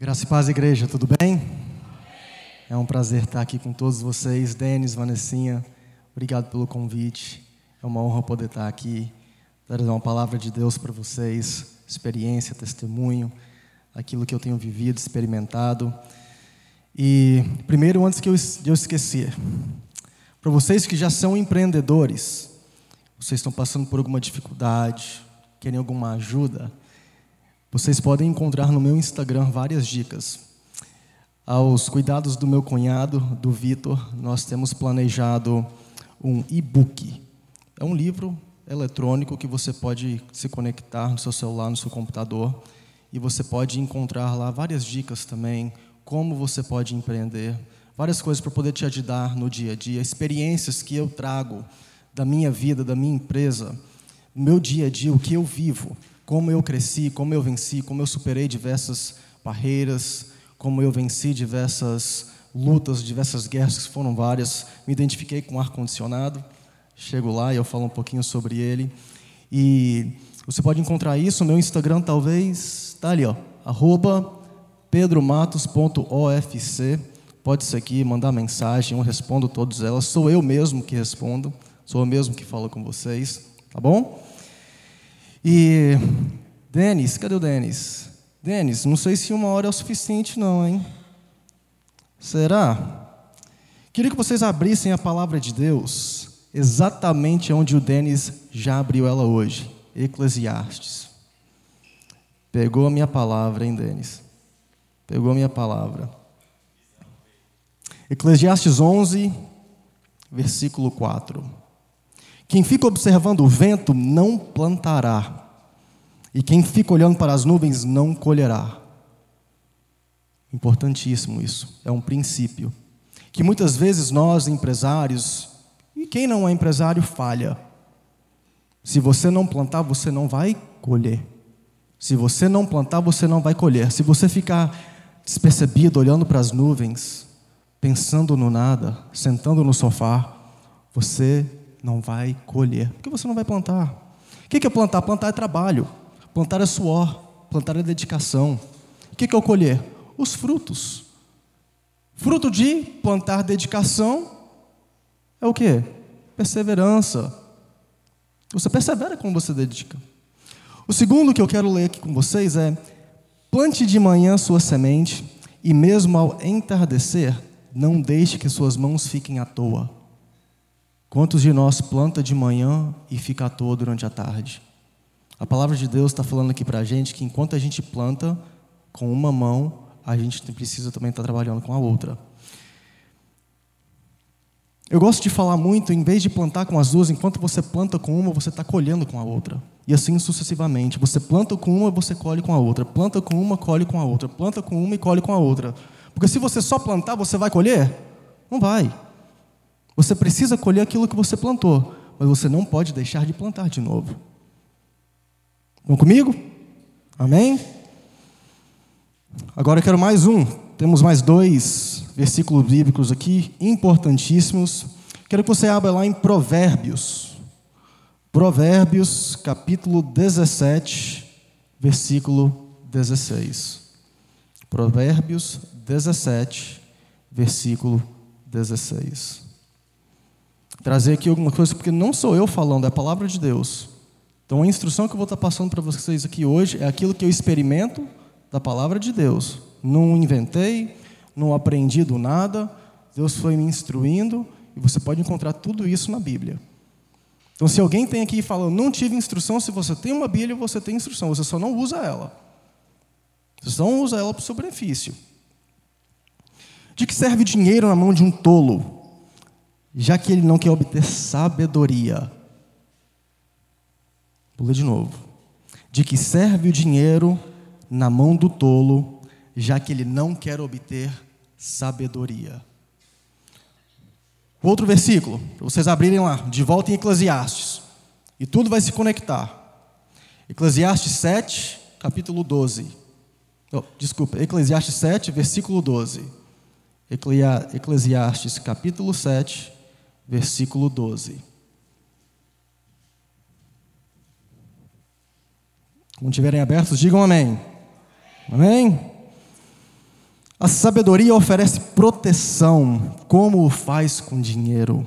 Graça e paz, igreja, tudo bem? É um prazer estar aqui com todos vocês. Denis, Vanessinha, obrigado pelo convite. É uma honra poder estar aqui, dar uma palavra de Deus para vocês, experiência, testemunho, aquilo que eu tenho vivido, experimentado. E, primeiro, antes que eu, eu esquecer, para vocês que já são empreendedores, vocês estão passando por alguma dificuldade, querem alguma ajuda, vocês podem encontrar no meu Instagram várias dicas. Aos cuidados do meu cunhado, do Vitor, nós temos planejado um e-book. É um livro eletrônico que você pode se conectar no seu celular, no seu computador, e você pode encontrar lá várias dicas também, como você pode empreender, várias coisas para poder te ajudar no dia a dia, experiências que eu trago da minha vida, da minha empresa, meu dia a dia, o que eu vivo como eu cresci, como eu venci, como eu superei diversas barreiras, como eu venci diversas lutas, diversas guerras, que foram várias. Me identifiquei com ar-condicionado. Chego lá e eu falo um pouquinho sobre ele. E você pode encontrar isso no meu Instagram, talvez. Está ali, ó, pedromatos.ofc. Pode ser aqui, mandar mensagem, eu respondo todas elas. Sou eu mesmo que respondo, sou eu mesmo que falo com vocês, tá bom? E, Denis, cadê o Denis? Denis, não sei se uma hora é o suficiente, não, hein? Será? Queria que vocês abrissem a palavra de Deus exatamente onde o Denis já abriu ela hoje Eclesiastes. Pegou a minha palavra, hein, Denis? Pegou a minha palavra. Eclesiastes 11, versículo 4. Quem fica observando o vento não plantará, e quem fica olhando para as nuvens não colherá. Importantíssimo isso, é um princípio. Que muitas vezes nós, empresários, e quem não é empresário, falha. Se você não plantar, você não vai colher. Se você não plantar, você não vai colher. Se você ficar despercebido, olhando para as nuvens, pensando no nada, sentando no sofá, você não vai colher, porque você não vai plantar. O que é plantar? Plantar é trabalho, plantar é suor, plantar é dedicação. O que é o colher? Os frutos. Fruto de plantar dedicação é o que? Perseverança. Você persevera como você dedica. O segundo que eu quero ler aqui com vocês é: plante de manhã sua semente, e mesmo ao entardecer, não deixe que suas mãos fiquem à toa. Quantos de nós planta de manhã e fica à toa durante a tarde? A palavra de Deus está falando aqui para a gente que enquanto a gente planta com uma mão, a gente precisa também estar tá trabalhando com a outra. Eu gosto de falar muito, em vez de plantar com as duas, enquanto você planta com uma, você está colhendo com a outra. E assim sucessivamente. Você planta com uma, você colhe com a outra. Planta com uma, colhe com a outra. Planta com uma e colhe com a outra. Porque se você só plantar, você vai colher? Não vai. Você precisa colher aquilo que você plantou, mas você não pode deixar de plantar de novo. Vão comigo? Amém? Agora eu quero mais um. Temos mais dois versículos bíblicos aqui, importantíssimos. Quero que você abra lá em Provérbios. Provérbios, capítulo 17, versículo 16. Provérbios 17, versículo 16 trazer aqui alguma coisa, porque não sou eu falando, é a palavra de Deus. Então a instrução que eu vou estar passando para vocês aqui hoje é aquilo que eu experimento da palavra de Deus. Não inventei, não aprendi do nada, Deus foi me instruindo e você pode encontrar tudo isso na Bíblia. Então, se alguém tem aqui e fala, não tive instrução, se você tem uma Bíblia, você tem instrução, você só não usa ela. Você só não usa ela para o seu benefício. De que serve dinheiro na mão de um tolo? Já que ele não quer obter sabedoria. Ler de novo. De que serve o dinheiro na mão do tolo, já que ele não quer obter sabedoria. Outro versículo, para vocês abrirem lá, de volta em Eclesiastes. E tudo vai se conectar. Eclesiastes 7, capítulo 12. Oh, desculpa, Eclesiastes 7, versículo 12. Eclesiastes, capítulo 7, versículo 12. Quando estiverem abertos, digam amém. Amém? A sabedoria oferece proteção, como o faz com dinheiro.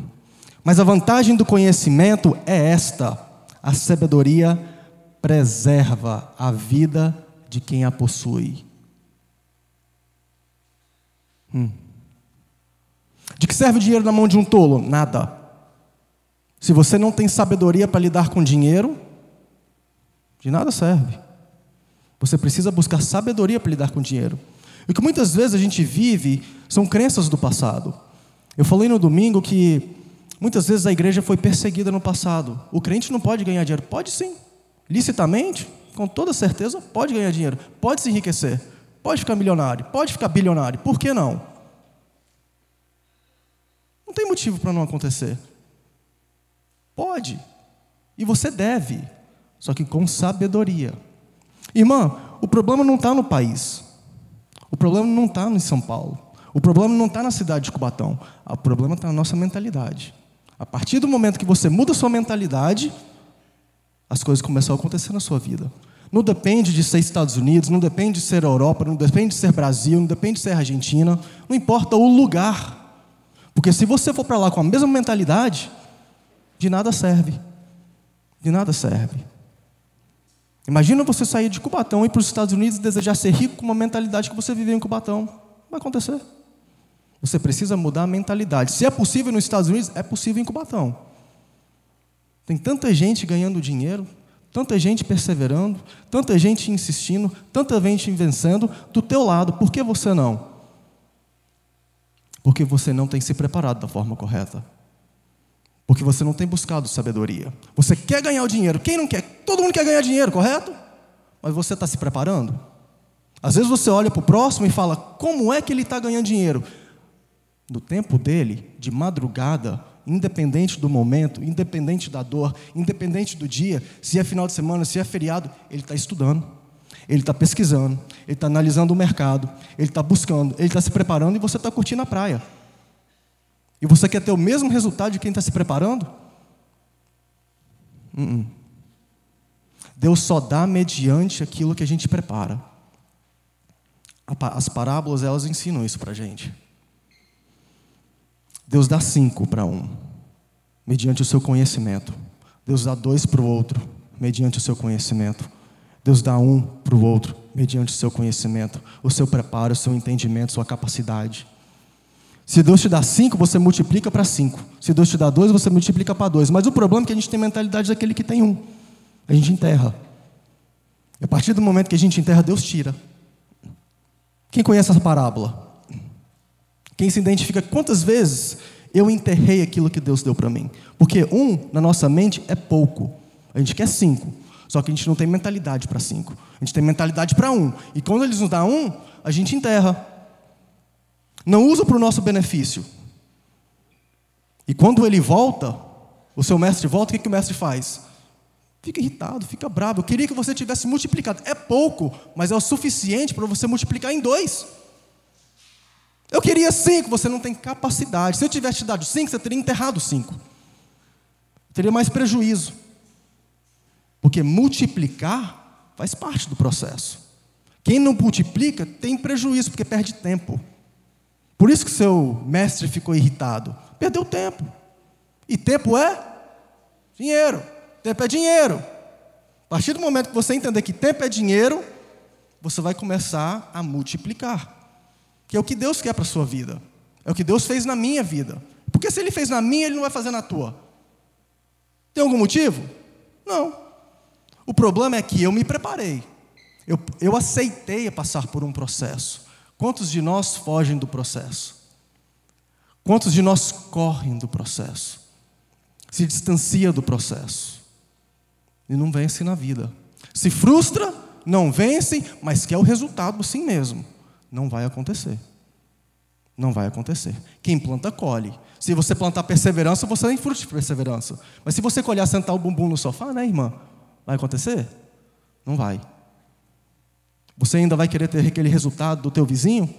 Mas a vantagem do conhecimento é esta: a sabedoria preserva a vida de quem a possui. Hum. De que serve o dinheiro na mão de um tolo? Nada. Se você não tem sabedoria para lidar com dinheiro, de nada serve. Você precisa buscar sabedoria para lidar com dinheiro. O que muitas vezes a gente vive são crenças do passado. Eu falei no domingo que muitas vezes a igreja foi perseguida no passado. O crente não pode ganhar dinheiro. Pode sim. Licitamente, com toda certeza, pode ganhar dinheiro. Pode se enriquecer. Pode ficar milionário. Pode ficar bilionário. Por que não? Não tem motivo para não acontecer. Pode. E você deve. Só que com sabedoria. Irmã, o problema não está no país. O problema não está em São Paulo. O problema não está na cidade de Cubatão. O problema está na nossa mentalidade. A partir do momento que você muda sua mentalidade, as coisas começam a acontecer na sua vida. Não depende de ser Estados Unidos, não depende de ser Europa, não depende de ser Brasil, não depende de ser Argentina, não importa o lugar. Porque se você for para lá com a mesma mentalidade, de nada serve. De nada serve. Imagina você sair de Cubatão e ir para os Estados Unidos e desejar ser rico com uma mentalidade que você viveu em Cubatão. Vai acontecer. Você precisa mudar a mentalidade. Se é possível nos Estados Unidos, é possível em Cubatão. Tem tanta gente ganhando dinheiro, tanta gente perseverando, tanta gente insistindo, tanta gente vencendo do teu lado. Por que você não? Porque você não tem se preparado da forma correta. Porque você não tem buscado sabedoria. Você quer ganhar o dinheiro. Quem não quer? Todo mundo quer ganhar dinheiro, correto? Mas você está se preparando? Às vezes você olha para o próximo e fala: como é que ele está ganhando dinheiro? No tempo dele, de madrugada, independente do momento, independente da dor, independente do dia, se é final de semana, se é feriado, ele está estudando, ele está pesquisando, ele está analisando o mercado, ele está buscando, ele está se preparando e você está curtindo a praia. E você quer ter o mesmo resultado de quem está se preparando? Uh -uh. Deus só dá mediante aquilo que a gente prepara. As parábolas, elas ensinam isso para a gente. Deus dá cinco para um, mediante o seu conhecimento. Deus dá dois para o outro, mediante o seu conhecimento. Deus dá um para o outro, mediante o seu conhecimento, o seu preparo, o seu entendimento, sua capacidade. Se Deus te dá cinco, você multiplica para cinco. Se Deus te dá dois, você multiplica para dois. Mas o problema é que a gente tem mentalidade daquele que tem um. A gente enterra. E a partir do momento que a gente enterra, Deus tira. Quem conhece essa parábola? Quem se identifica quantas vezes eu enterrei aquilo que Deus deu para mim? Porque um, na nossa mente, é pouco. A gente quer cinco. Só que a gente não tem mentalidade para cinco. A gente tem mentalidade para um. E quando eles nos dão um, a gente enterra. Não usa para o nosso benefício. E quando ele volta, o seu mestre volta, o que, que o mestre faz? Fica irritado, fica bravo. Eu queria que você tivesse multiplicado. É pouco, mas é o suficiente para você multiplicar em dois. Eu queria cinco, você não tem capacidade. Se eu tivesse te dado cinco, você teria enterrado cinco. Teria mais prejuízo. Porque multiplicar faz parte do processo. Quem não multiplica tem prejuízo, porque perde tempo. Por isso que seu mestre ficou irritado. Perdeu tempo. E tempo é dinheiro. Tempo é dinheiro. A partir do momento que você entender que tempo é dinheiro, você vai começar a multiplicar. Que é o que Deus quer para a sua vida. É o que Deus fez na minha vida. Porque se Ele fez na minha, Ele não vai fazer na tua. Tem algum motivo? Não. O problema é que eu me preparei. Eu, eu aceitei passar por um processo. Quantos de nós fogem do processo? Quantos de nós correm do processo? Se distancia do processo e não vence na vida. Se frustra, não vence, mas quer o resultado assim mesmo. Não vai acontecer. Não vai acontecer. Quem planta, colhe. Se você plantar perseverança, você tem fruto de perseverança. Mas se você colher sentar o bumbum no sofá, né, irmã? Vai acontecer? Não vai. Você ainda vai querer ter aquele resultado do teu vizinho?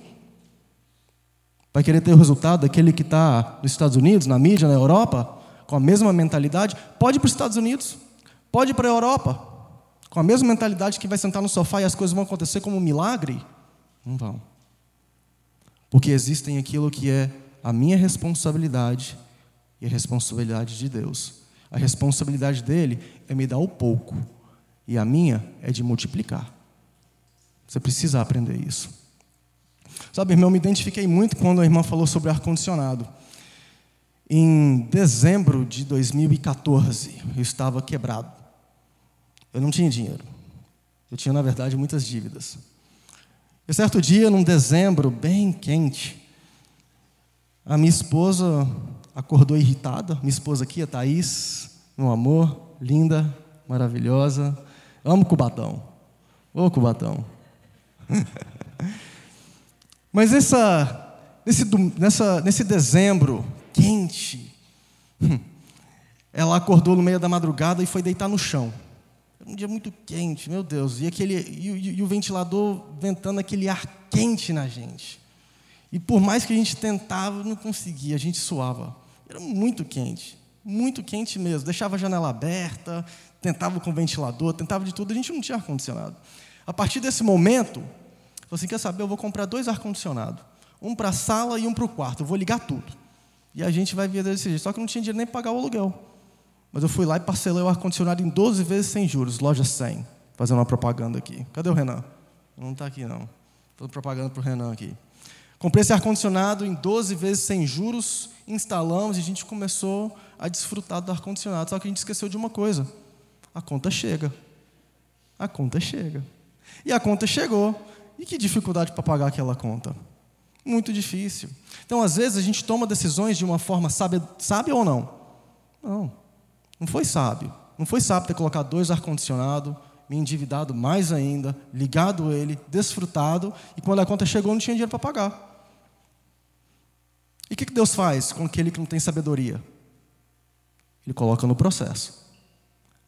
Vai querer ter o resultado daquele que está nos Estados Unidos, na mídia, na Europa, com a mesma mentalidade? Pode ir para os Estados Unidos, pode ir para a Europa, com a mesma mentalidade que vai sentar no sofá e as coisas vão acontecer como um milagre? Não vão. Porque existem aquilo que é a minha responsabilidade e a responsabilidade de Deus. A responsabilidade dele é me dar o pouco, e a minha é de multiplicar. Você precisa aprender isso. Sabe, irmão, eu me identifiquei muito quando a irmã falou sobre ar-condicionado. Em dezembro de 2014, eu estava quebrado. Eu não tinha dinheiro. Eu tinha, na verdade, muitas dívidas. E certo dia, num dezembro bem quente, a minha esposa acordou irritada. Minha esposa aqui, a Thaís, meu amor, linda, maravilhosa. Amo Cubatão. Ô Cubatão. Mas essa, nesse, nessa, nesse dezembro quente, ela acordou no meio da madrugada e foi deitar no chão. Era um dia muito quente, meu Deus. E, aquele, e, e, e o ventilador ventando aquele ar quente na gente. E por mais que a gente tentava, não conseguia, a gente suava. Era muito quente, muito quente mesmo. Deixava a janela aberta, tentava com o ventilador, tentava de tudo, a gente não tinha ar-condicionado. A partir desse momento, falei assim: quer saber? Eu vou comprar dois ar-condicionados. Um para a sala e um para o quarto. Eu vou ligar tudo. E a gente vai ver desse jeito. Só que eu não tinha dinheiro nem para pagar o aluguel. Mas eu fui lá e parcelei o ar-condicionado em 12 vezes sem juros, loja 100. Fazendo uma propaganda aqui. Cadê o Renan? Não está aqui, não. Estou propaganda para o Renan aqui. Comprei esse ar-condicionado em 12 vezes sem juros, instalamos e a gente começou a desfrutar do ar-condicionado. Só que a gente esqueceu de uma coisa: a conta chega. A conta chega. E a conta chegou. E que dificuldade para pagar aquela conta? Muito difícil. Então, às vezes, a gente toma decisões de uma forma sábia, ou não? Não. Não foi sábio. Não foi sábio ter colocado dois ar-condicionado, me endividado mais ainda, ligado ele, desfrutado, e quando a conta chegou, não tinha dinheiro para pagar. Que Deus faz com aquele que não tem sabedoria? Ele coloca no processo.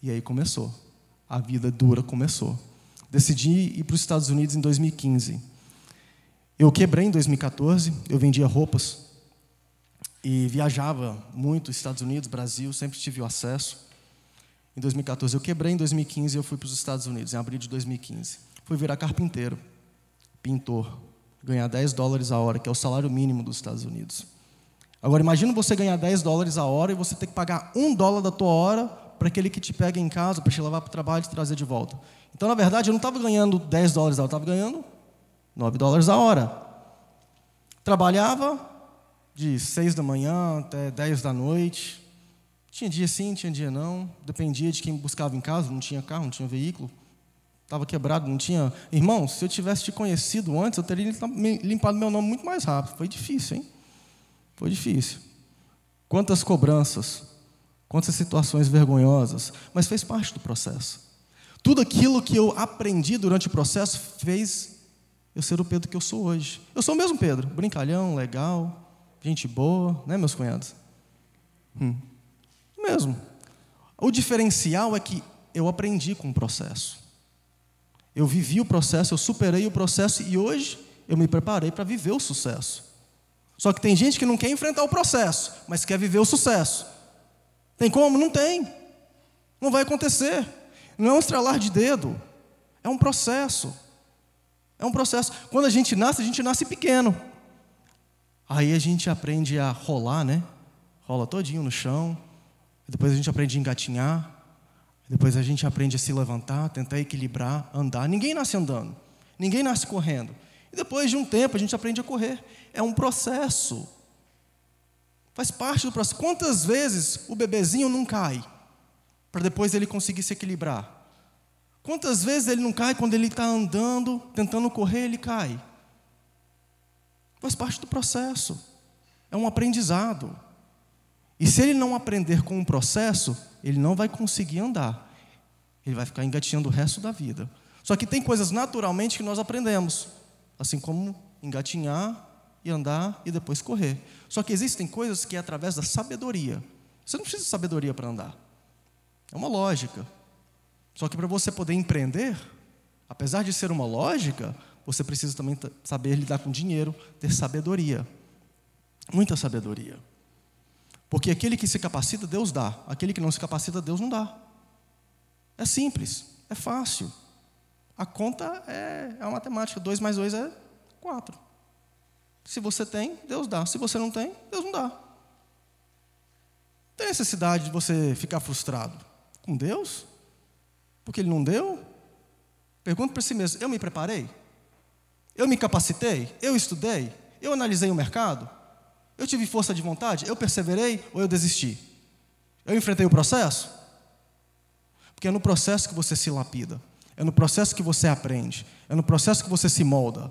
E aí começou. A vida dura começou. Decidi ir para os Estados Unidos em 2015. Eu quebrei em 2014, eu vendia roupas e viajava muito Estados Unidos, Brasil, sempre tive o acesso. Em 2014 eu quebrei, em 2015 eu fui para os Estados Unidos, em abril de 2015. Fui virar carpinteiro, pintor, ganhar 10 dólares a hora, que é o salário mínimo dos Estados Unidos. Agora imagina você ganhar 10 dólares a hora e você ter que pagar um dólar da tua hora para aquele que te pega em casa, para te levar para o trabalho e te trazer de volta. Então, na verdade, eu não estava ganhando 10 dólares a hora, eu estava ganhando 9 dólares a hora. Trabalhava de 6 da manhã até 10 da noite. Tinha dia sim, tinha dia não. Dependia de quem buscava em casa, não tinha carro, não tinha veículo. Estava quebrado, não tinha. Irmão, se eu tivesse te conhecido antes, eu teria limpado meu nome muito mais rápido. Foi difícil, hein? Foi difícil. Quantas cobranças, quantas situações vergonhosas, mas fez parte do processo. Tudo aquilo que eu aprendi durante o processo fez eu ser o Pedro que eu sou hoje. Eu sou o mesmo Pedro, brincalhão, legal, gente boa, né, meus cunhados? Hum. Mesmo. O diferencial é que eu aprendi com o processo. Eu vivi o processo, eu superei o processo e hoje eu me preparei para viver o sucesso. Só que tem gente que não quer enfrentar o processo, mas quer viver o sucesso. Tem como? Não tem. Não vai acontecer. Não é um estralar de dedo. É um processo. É um processo. Quando a gente nasce, a gente nasce pequeno. Aí a gente aprende a rolar, né? Rola todinho no chão. Depois a gente aprende a engatinhar. Depois a gente aprende a se levantar, tentar equilibrar, andar. Ninguém nasce andando. Ninguém nasce correndo. E depois de um tempo a gente aprende a correr. É um processo. Faz parte do processo. Quantas vezes o bebezinho não cai para depois ele conseguir se equilibrar? Quantas vezes ele não cai quando ele está andando, tentando correr, ele cai? Faz parte do processo. É um aprendizado. E se ele não aprender com o processo, ele não vai conseguir andar. Ele vai ficar engatinhando o resto da vida. Só que tem coisas naturalmente que nós aprendemos. Assim como engatinhar e andar e depois correr. Só que existem coisas que é através da sabedoria. Você não precisa de sabedoria para andar. É uma lógica. Só que para você poder empreender, apesar de ser uma lógica, você precisa também saber lidar com dinheiro, ter sabedoria. Muita sabedoria. Porque aquele que se capacita, Deus dá. Aquele que não se capacita, Deus não dá. É simples, é fácil. A conta é, é uma matemática. 2 mais 2 é 4. Se você tem, Deus dá. Se você não tem, Deus não dá. Tem necessidade de você ficar frustrado com Deus, porque Ele não deu. Pergunta para si mesmo: eu me preparei? Eu me capacitei? Eu estudei? Eu analisei o mercado? Eu tive força de vontade? Eu perseverei ou eu desisti? Eu enfrentei o processo? Porque é no processo que você se lapida, é no processo que você aprende, é no processo que você se molda.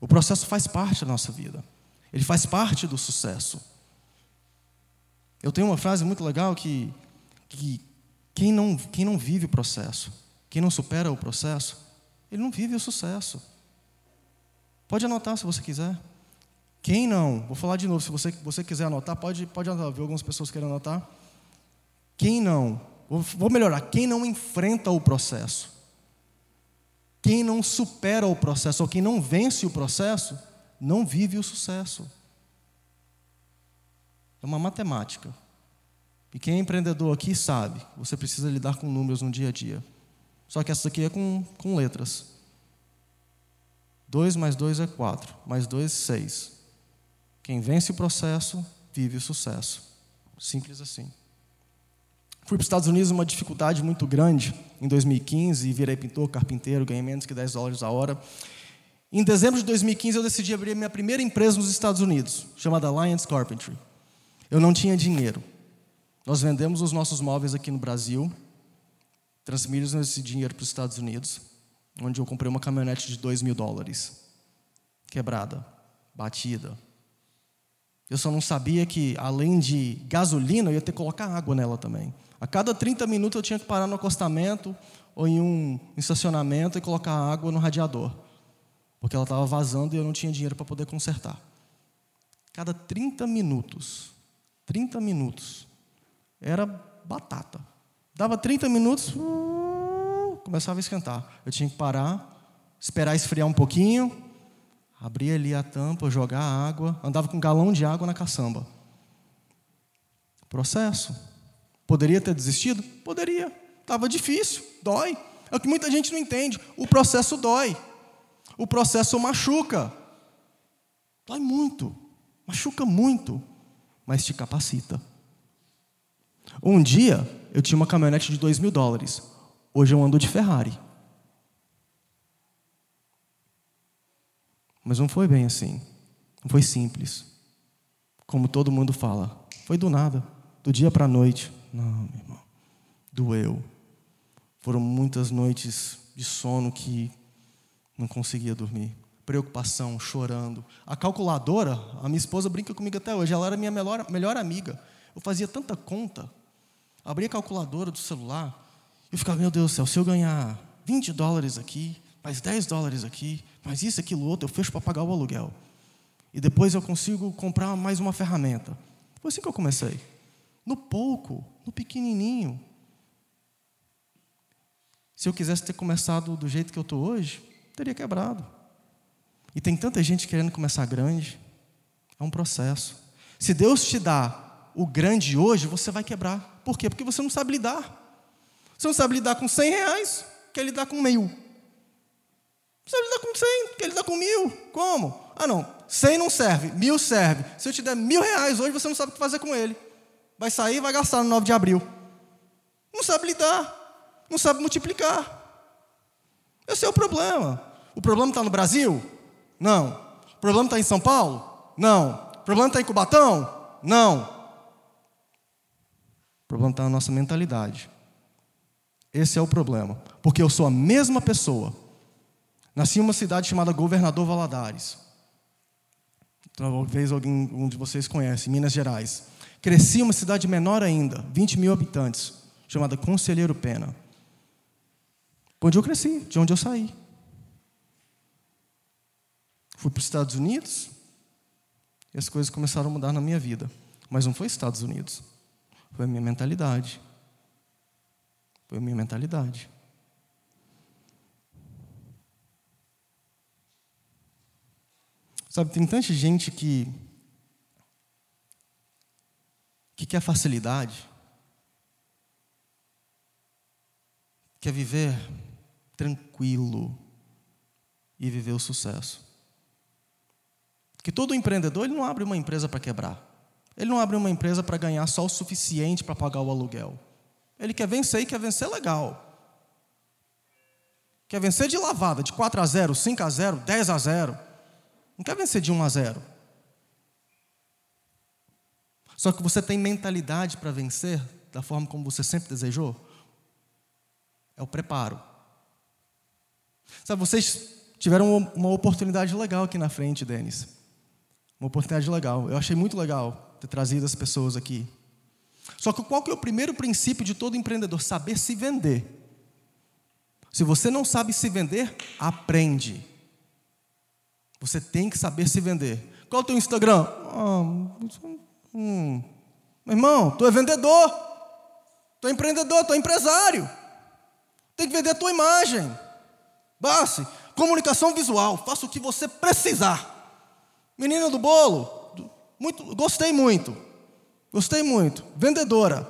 O processo faz parte da nossa vida, ele faz parte do sucesso. Eu tenho uma frase muito legal que, que quem, não, quem não vive o processo, quem não supera o processo, ele não vive o sucesso. Pode anotar se você quiser. Quem não, vou falar de novo, se você, você quiser anotar, pode, pode anotar, ver algumas pessoas querem anotar. Quem não, vou, melhorar, quem não enfrenta o processo, quem não supera o processo, ou quem não vence o processo, não vive o sucesso. É uma matemática. E quem é empreendedor aqui sabe, você precisa lidar com números no dia a dia. Só que essa aqui é com, com letras. 2 mais 2 é 4, mais 2 é 6. Quem vence o processo, vive o sucesso. Simples assim. Fui para os Estados Unidos uma dificuldade muito grande em 2015 e virei pintor, carpinteiro, ganhei menos que 10 dólares a hora. Em dezembro de 2015 eu decidi abrir minha primeira empresa nos Estados Unidos, chamada Alliance Carpentry. Eu não tinha dinheiro. Nós vendemos os nossos móveis aqui no Brasil, transferimos esse dinheiro para os Estados Unidos, onde eu comprei uma caminhonete de 2 mil dólares, quebrada, batida, eu só não sabia que, além de gasolina, eu ia ter que colocar água nela também. A cada 30 minutos eu tinha que parar no acostamento ou em um estacionamento e colocar água no radiador, porque ela estava vazando e eu não tinha dinheiro para poder consertar. Cada 30 minutos, 30 minutos, era batata. Dava 30 minutos, uh, começava a esquentar. Eu tinha que parar, esperar esfriar um pouquinho, abria ali a tampa, jogar água, andava com um galão de água na caçamba. Processo. Poderia ter desistido? Poderia. Estava difícil, dói. É o que muita gente não entende. O processo dói. O processo machuca. Dói muito. Machuca muito. Mas te capacita. Um dia, eu tinha uma caminhonete de dois mil dólares. Hoje eu ando de Ferrari. Mas não foi bem assim. Não foi simples. Como todo mundo fala. Foi do nada, do dia para a noite. Não, meu irmão. Doeu. Foram muitas noites de sono que não conseguia dormir. Preocupação, chorando. A calculadora, a minha esposa brinca comigo até hoje, ela era minha melhor, melhor amiga. Eu fazia tanta conta. Abria a calculadora do celular e ficava, meu Deus do céu, se eu ganhar 20 dólares aqui, mais 10 dólares aqui, mais isso, aquilo, outro, eu fecho para pagar o aluguel. E depois eu consigo comprar mais uma ferramenta. Foi assim que eu comecei. No pouco, no pequenininho. Se eu quisesse ter começado do jeito que eu estou hoje, teria quebrado. E tem tanta gente querendo começar grande. É um processo. Se Deus te dá o grande hoje, você vai quebrar. Por quê? Porque você não sabe lidar. Você não sabe lidar com 100 reais, quer lidar com mil. Se ele dá com 100, que ele dá com mil. Como? Ah, não. 100 não serve, mil serve. Se eu te der mil reais hoje, você não sabe o que fazer com ele. Vai sair e vai gastar no 9 de abril. Não sabe lidar. Não sabe multiplicar. Esse é o problema. O problema está no Brasil? Não. O problema está em São Paulo? Não. O problema está em Cubatão? Não. O problema está na nossa mentalidade. Esse é o problema. Porque eu sou a mesma pessoa Nasci em uma cidade chamada Governador Valadares. Talvez alguém um de vocês conhece, Minas Gerais. Cresci em uma cidade menor ainda, 20 mil habitantes, chamada Conselheiro Pena. Onde eu cresci, de onde eu saí. Fui para os Estados Unidos e as coisas começaram a mudar na minha vida. Mas não foi Estados Unidos, foi a minha mentalidade. Foi a minha mentalidade. Sabe, tem tanta gente que que quer facilidade, quer viver tranquilo e viver o sucesso. Que todo empreendedor ele não abre uma empresa para quebrar. Ele não abre uma empresa para ganhar só o suficiente para pagar o aluguel. Ele quer vencer e quer vencer legal. Quer vencer de lavada, de 4 a 0, 5 a 0, 10 a 0. Não quer vencer de 1 a 0. Só que você tem mentalidade para vencer da forma como você sempre desejou? É o preparo. Sabe, vocês tiveram uma oportunidade legal aqui na frente, Denis. Uma oportunidade legal. Eu achei muito legal ter trazido as pessoas aqui. Só que qual que é o primeiro princípio de todo empreendedor? Saber se vender. Se você não sabe se vender, aprende. Você tem que saber se vender. Qual é o teu Instagram? Ah, hum. Meu irmão, tu é vendedor. Tu é empreendedor, tu é empresário. Tem que vender a tua imagem. Base, comunicação visual. Faça o que você precisar. Menina do bolo, muito, gostei muito. Gostei muito. Vendedora.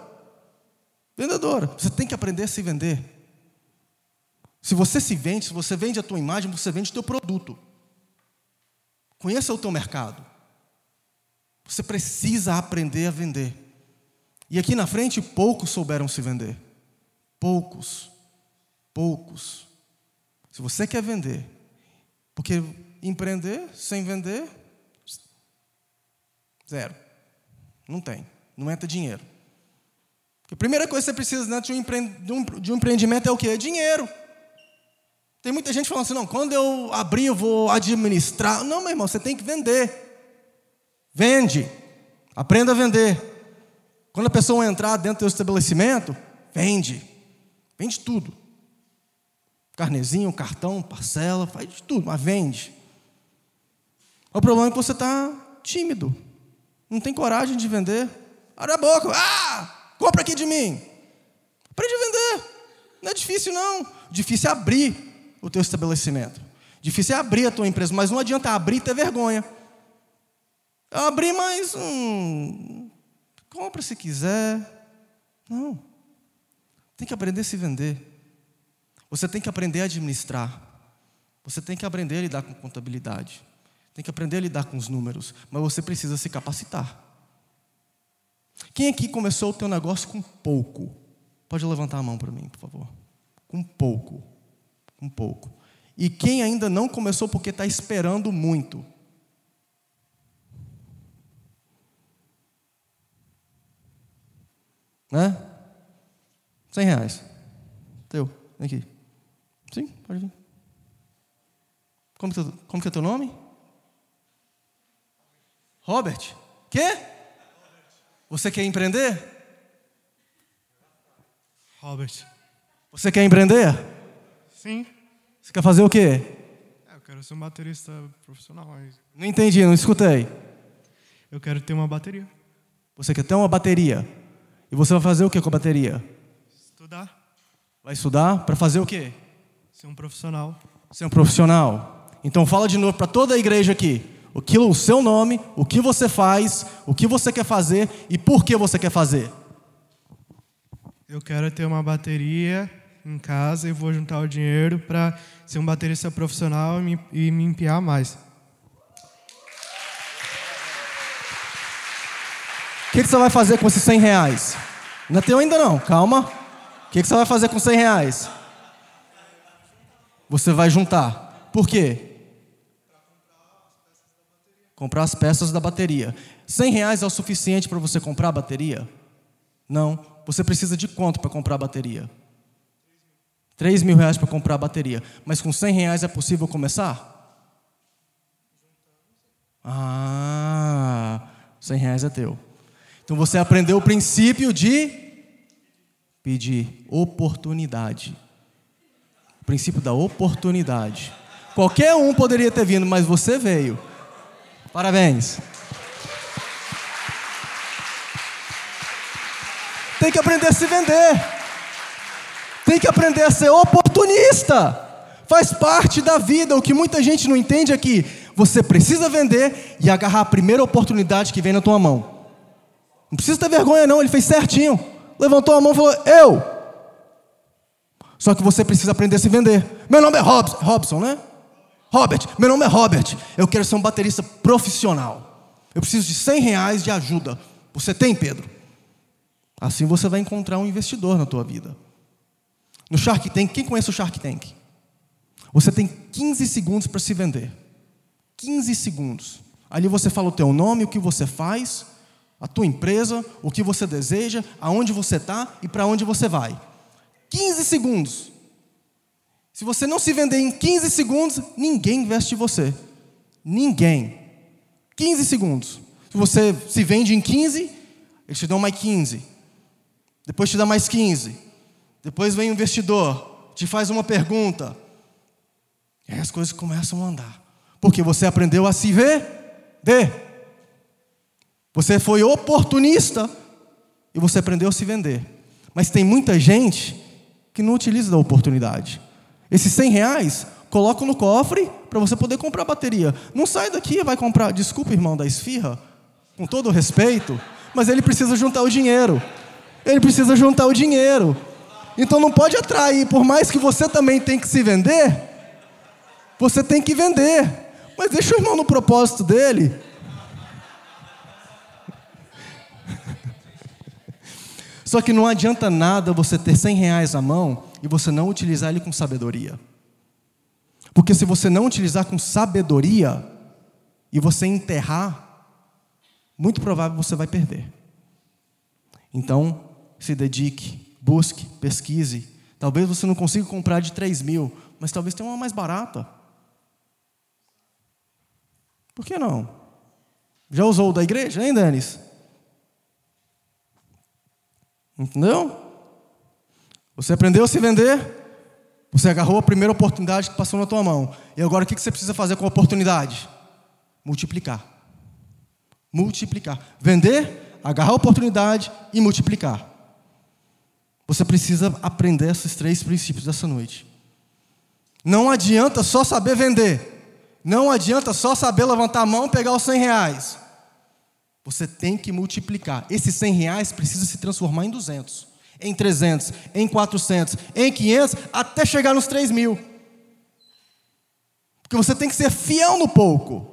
Vendedora. Você tem que aprender a se vender. Se você se vende, se você vende a tua imagem, você vende o teu produto. Conheça o teu mercado. Você precisa aprender a vender. E aqui na frente, poucos souberam se vender. Poucos. Poucos. Se você quer vender, porque empreender sem vender, zero. Não tem. Não entra dinheiro. a primeira coisa que você precisa dentro de um empreendimento é o quê? É dinheiro. Tem muita gente falando assim, não, quando eu abrir eu vou administrar. Não, meu irmão, você tem que vender. Vende. Aprenda a vender. Quando a pessoa entrar dentro do seu estabelecimento, vende. Vende tudo. Carnezinho, cartão, parcela, faz de tudo, mas vende. O problema é que você está tímido. Não tem coragem de vender. Abre a boca. Ah! Compra aqui de mim. Aprende a vender. Não é difícil, não. Difícil é abrir o teu estabelecimento. Difícil é abrir a tua empresa, mas não adianta abrir e ter vergonha. Eu abri, mas hum, compra se quiser. Não. Tem que aprender a se vender. Você tem que aprender a administrar. Você tem que aprender a lidar com contabilidade. Tem que aprender a lidar com os números. Mas você precisa se capacitar. Quem aqui começou o teu negócio com pouco? Pode levantar a mão para mim, por favor. Com pouco um pouco. E quem ainda não começou porque está esperando muito. Né? Cem reais. Teu, vem aqui. Sim, pode vir. Como que, como que é teu nome? Robert. Quê? Você quer empreender? Robert. Você quer empreender? Sim. Você quer fazer o quê? É, eu quero ser um baterista profissional. Não entendi, não escutei. Eu quero ter uma bateria. Você quer ter uma bateria? E você vai fazer o que com a bateria? Estudar. Vai estudar para fazer o quê? Ser um profissional. Ser um profissional. Então fala de novo para toda a igreja aqui. O que o seu nome, o que você faz, o que você quer fazer e por que você quer fazer. Eu quero ter uma bateria em casa e vou juntar o dinheiro para ser um baterista profissional e me, e me empiar mais. Que, que, você vai fazer com esses 100 reais? Não é teu ainda não, calma. O que, que você vai fazer com 100 reais? Você vai juntar. Por quê? Comprar as peças da bateria. 100 reais é o suficiente para você comprar a bateria? Não. Você precisa de quanto para comprar a bateria? 3 mil reais para comprar a bateria. Mas com 100 reais é possível começar? Ah, 100 reais é teu. Então você aprendeu o princípio de pedir oportunidade. O princípio da oportunidade. Qualquer um poderia ter vindo, mas você veio. Parabéns. Tem que aprender a se vender. Tem que aprender a ser oportunista. Faz parte da vida. O que muita gente não entende é que você precisa vender e agarrar a primeira oportunidade que vem na tua mão. Não precisa ter vergonha, não. Ele fez certinho. Levantou a mão e falou: Eu. Só que você precisa aprender a se vender. Meu nome é Robson, Robson né? Robert, meu nome é Robert. Eu quero ser um baterista profissional. Eu preciso de 100 reais de ajuda. Você tem, Pedro? Assim você vai encontrar um investidor na tua vida. No Shark Tank, quem conhece o Shark Tank? Você tem 15 segundos para se vender. 15 segundos. Ali você fala o teu nome, o que você faz, a tua empresa, o que você deseja, aonde você está e para onde você vai. 15 segundos. Se você não se vender em 15 segundos, ninguém investe em você. Ninguém. 15 segundos. Se você se vende em 15, eles te dão mais 15. Depois te dá mais 15. Depois vem o investidor, te faz uma pergunta. E as coisas começam a andar. Porque você aprendeu a se vender. Você foi oportunista e você aprendeu a se vender. Mas tem muita gente que não utiliza da oportunidade. Esses 100 reais, coloca no cofre para você poder comprar bateria. Não sai daqui e vai comprar. Desculpa, irmão da esfirra, com todo o respeito, mas ele precisa juntar o dinheiro. Ele precisa juntar o dinheiro. Então não pode atrair, por mais que você também tem que se vender, você tem que vender. Mas deixa o irmão no propósito dele. Só que não adianta nada você ter 100 reais à mão e você não utilizar ele com sabedoria. Porque se você não utilizar com sabedoria e você enterrar, muito provável você vai perder. Então, se dedique, busque, pesquise. Talvez você não consiga comprar de 3 mil, mas talvez tenha uma mais barata. Por que não? Já usou o da igreja, hein, Denis? Entendeu? Você aprendeu a se vender, você agarrou a primeira oportunidade que passou na tua mão. E agora o que você precisa fazer com a oportunidade? Multiplicar. Multiplicar. Vender, agarrar a oportunidade e multiplicar. Você precisa aprender esses três princípios dessa noite. Não adianta só saber vender. Não adianta só saber levantar a mão e pegar os 100 reais. Você tem que multiplicar. Esses 100 reais precisa se transformar em 200, em 300, em 400, em 500, até chegar nos 3 mil. Porque você tem que ser fiel no pouco.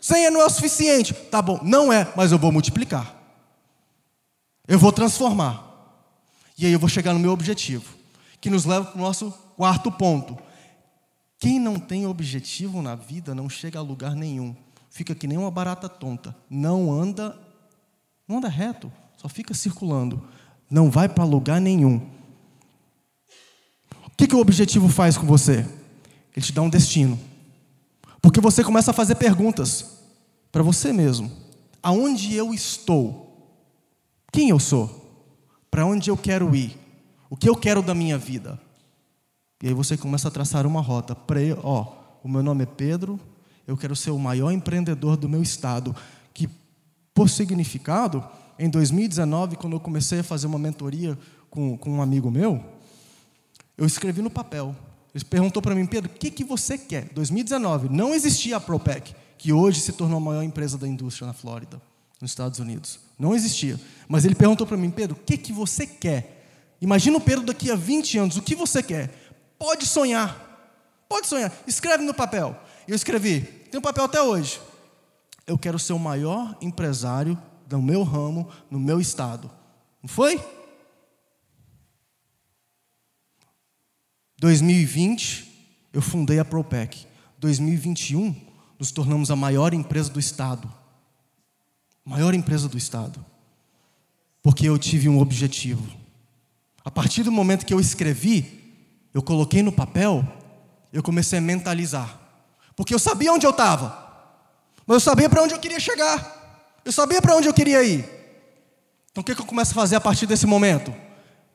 100 não é o suficiente. Tá bom, não é, mas eu vou multiplicar. Eu vou transformar. E aí eu vou chegar no meu objetivo. Que nos leva para o nosso quarto ponto. Quem não tem objetivo na vida não chega a lugar nenhum fica que nem uma barata tonta, não anda, não anda reto, só fica circulando, não vai para lugar nenhum. O que, que o objetivo faz com você? Ele te dá um destino. Porque você começa a fazer perguntas para você mesmo: aonde eu estou? Quem eu sou? Para onde eu quero ir? O que eu quero da minha vida? E aí você começa a traçar uma rota. Ó, o meu nome é Pedro, eu quero ser o maior empreendedor do meu estado. Que, por significado, em 2019, quando eu comecei a fazer uma mentoria com, com um amigo meu, eu escrevi no papel. Ele perguntou para mim, Pedro, o que, que você quer? 2019, não existia a Propec, que hoje se tornou a maior empresa da indústria na Flórida, nos Estados Unidos. Não existia. Mas ele perguntou para mim, Pedro, o que, que você quer? Imagina o Pedro daqui a 20 anos, o que você quer? Pode sonhar. Pode sonhar. Escreve no papel. Eu escrevi, tem um papel até hoje. Eu quero ser o maior empresário do meu ramo, no meu estado. Não foi? 2020, eu fundei a Propec. 2021, nos tornamos a maior empresa do estado. Maior empresa do estado. Porque eu tive um objetivo. A partir do momento que eu escrevi, eu coloquei no papel, eu comecei a mentalizar. Porque eu sabia onde eu estava. Mas eu sabia para onde eu queria chegar. Eu sabia para onde eu queria ir. Então o que, que eu começo a fazer a partir desse momento?